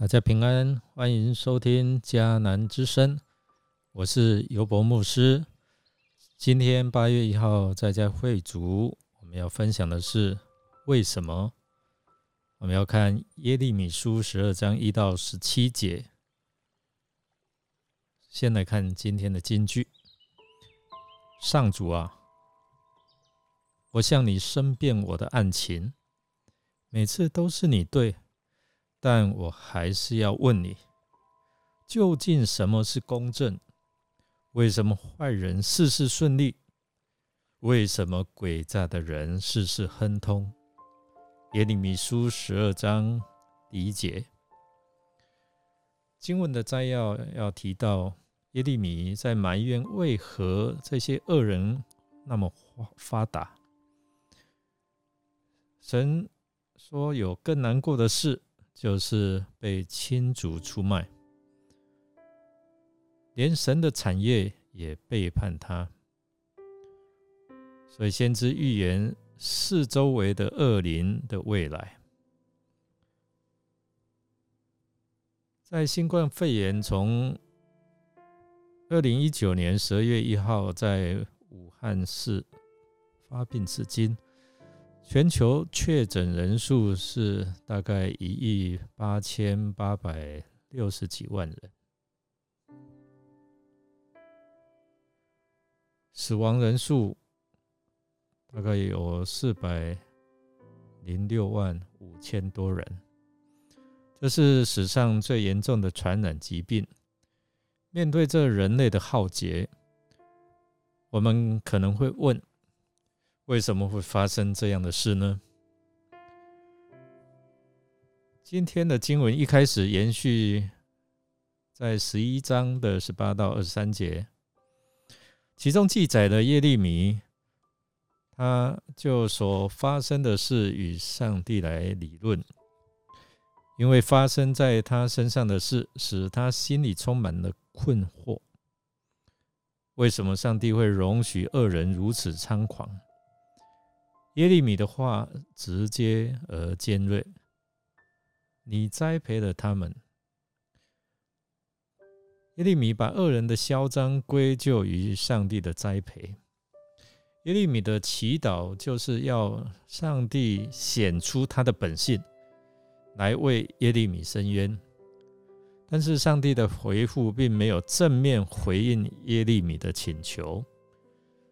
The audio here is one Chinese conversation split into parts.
大家平安，欢迎收听迦南之声，我是尤博牧师。今天八月一号在家会主，我们要分享的是为什么？我们要看耶利米书十二章一到十七节。先来看今天的金句：上主啊，我向你申辩我的案情，每次都是你对。但我还是要问你，究竟什么是公正？为什么坏人事事顺利？为什么诡诈的人事事亨通？耶利米书十二章第一节经文的摘要要提到，耶利米在埋怨为何这些恶人那么发发达。神说有更难过的事。就是被亲族出卖，连神的产业也背叛他，所以先知预言四周围的恶灵的未来。在新冠肺炎从二零一九年十二月一号在武汉市发病至今。全球确诊人数是大概一亿八千八百六十几万人，死亡人数大概有四百零六万五千多人，这是史上最严重的传染疾病。面对这人类的浩劫，我们可能会问。为什么会发生这样的事呢？今天的经文一开始延续在十一章的十八到二十三节，其中记载了耶利米，他就所发生的事与上帝来理论，因为发生在他身上的事，使他心里充满了困惑。为什么上帝会容许恶人如此猖狂？耶利米的话直接而尖锐。你栽培了他们。耶利米把恶人的嚣张归咎于上帝的栽培。耶利米的祈祷就是要上帝显出他的本性，来为耶利米伸冤。但是上帝的回复并没有正面回应耶利米的请求。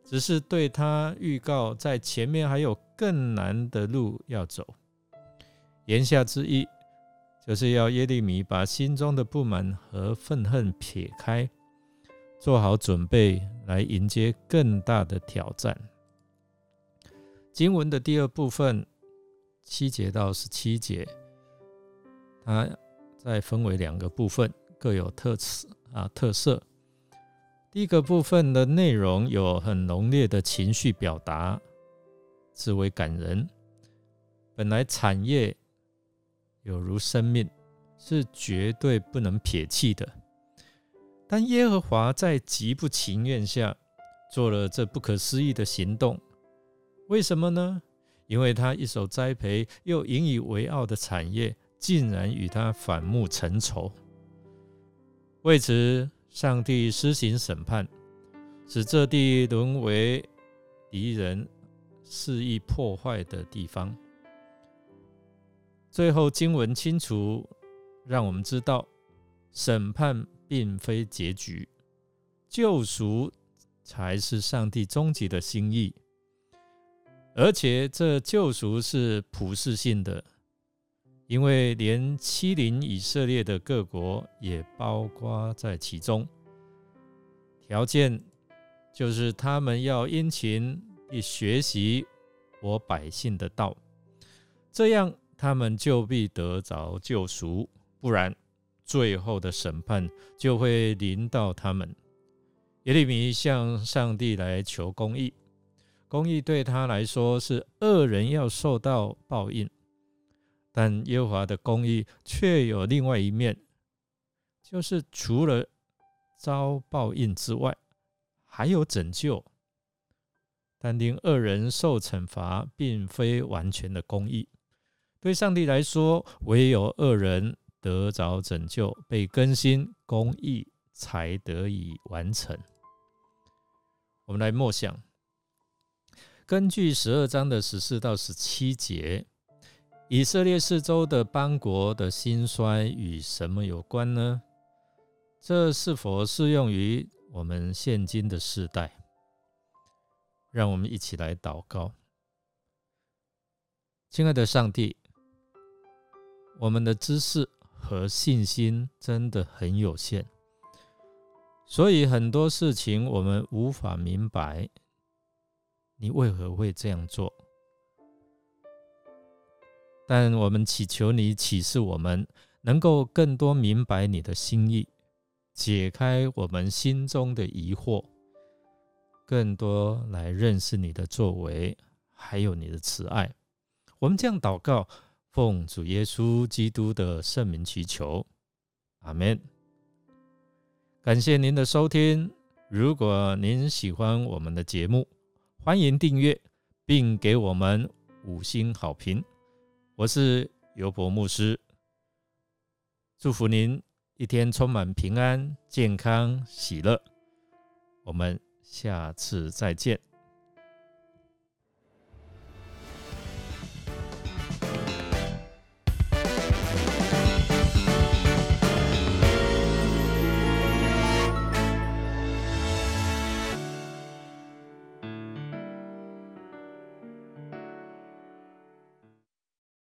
只是对他预告，在前面还有更难的路要走。言下之意，就是要耶利米把心中的不满和愤恨撇开，做好准备来迎接更大的挑战。经文的第二部分七节到十七节，它再分为两个部分，各有特色啊特色。第一个部分的内容有很浓烈的情绪表达，极为感人。本来产业有如生命，是绝对不能撇弃的。但耶和华在极不情愿下做了这不可思议的行动。为什么呢？因为他一手栽培又引以为傲的产业，竟然与他反目成仇。为此。上帝施行审判，使这地沦为敌人肆意破坏的地方。最后经文清楚让我们知道，审判并非结局，救赎才是上帝终极的心意，而且这救赎是普世性的。因为连欺凌以色列的各国也包括在其中，条件就是他们要殷勤地学习我百姓的道，这样他们就必得着救赎；不然，最后的审判就会临到他们。耶利米向上帝来求公义，公义对他来说是恶人要受到报应。但耶和华的公义却有另外一面，就是除了遭报应之外，还有拯救。但令恶人受惩罚，并非完全的公义。对上帝来说，唯有恶人得着拯救，被更新，公义才得以完成。我们来默想，根据十二章的十四到十七节，以色列四周的邦国的兴衰与什么有关呢？这是否适用于我们现今的世代？让我们一起来祷告，亲爱的上帝，我们的知识和信心真的很有限。所以很多事情我们无法明白，你为何会这样做？但我们祈求你启示我们，能够更多明白你的心意，解开我们心中的疑惑，更多来认识你的作为，还有你的慈爱。我们这样祷告，奉主耶稣基督的圣名祈求，阿门。感谢您的收听。如果您喜欢我们的节目，欢迎订阅并给我们五星好评。我是尤伯牧师，祝福您一天充满平安、健康、喜乐。我们下次再见。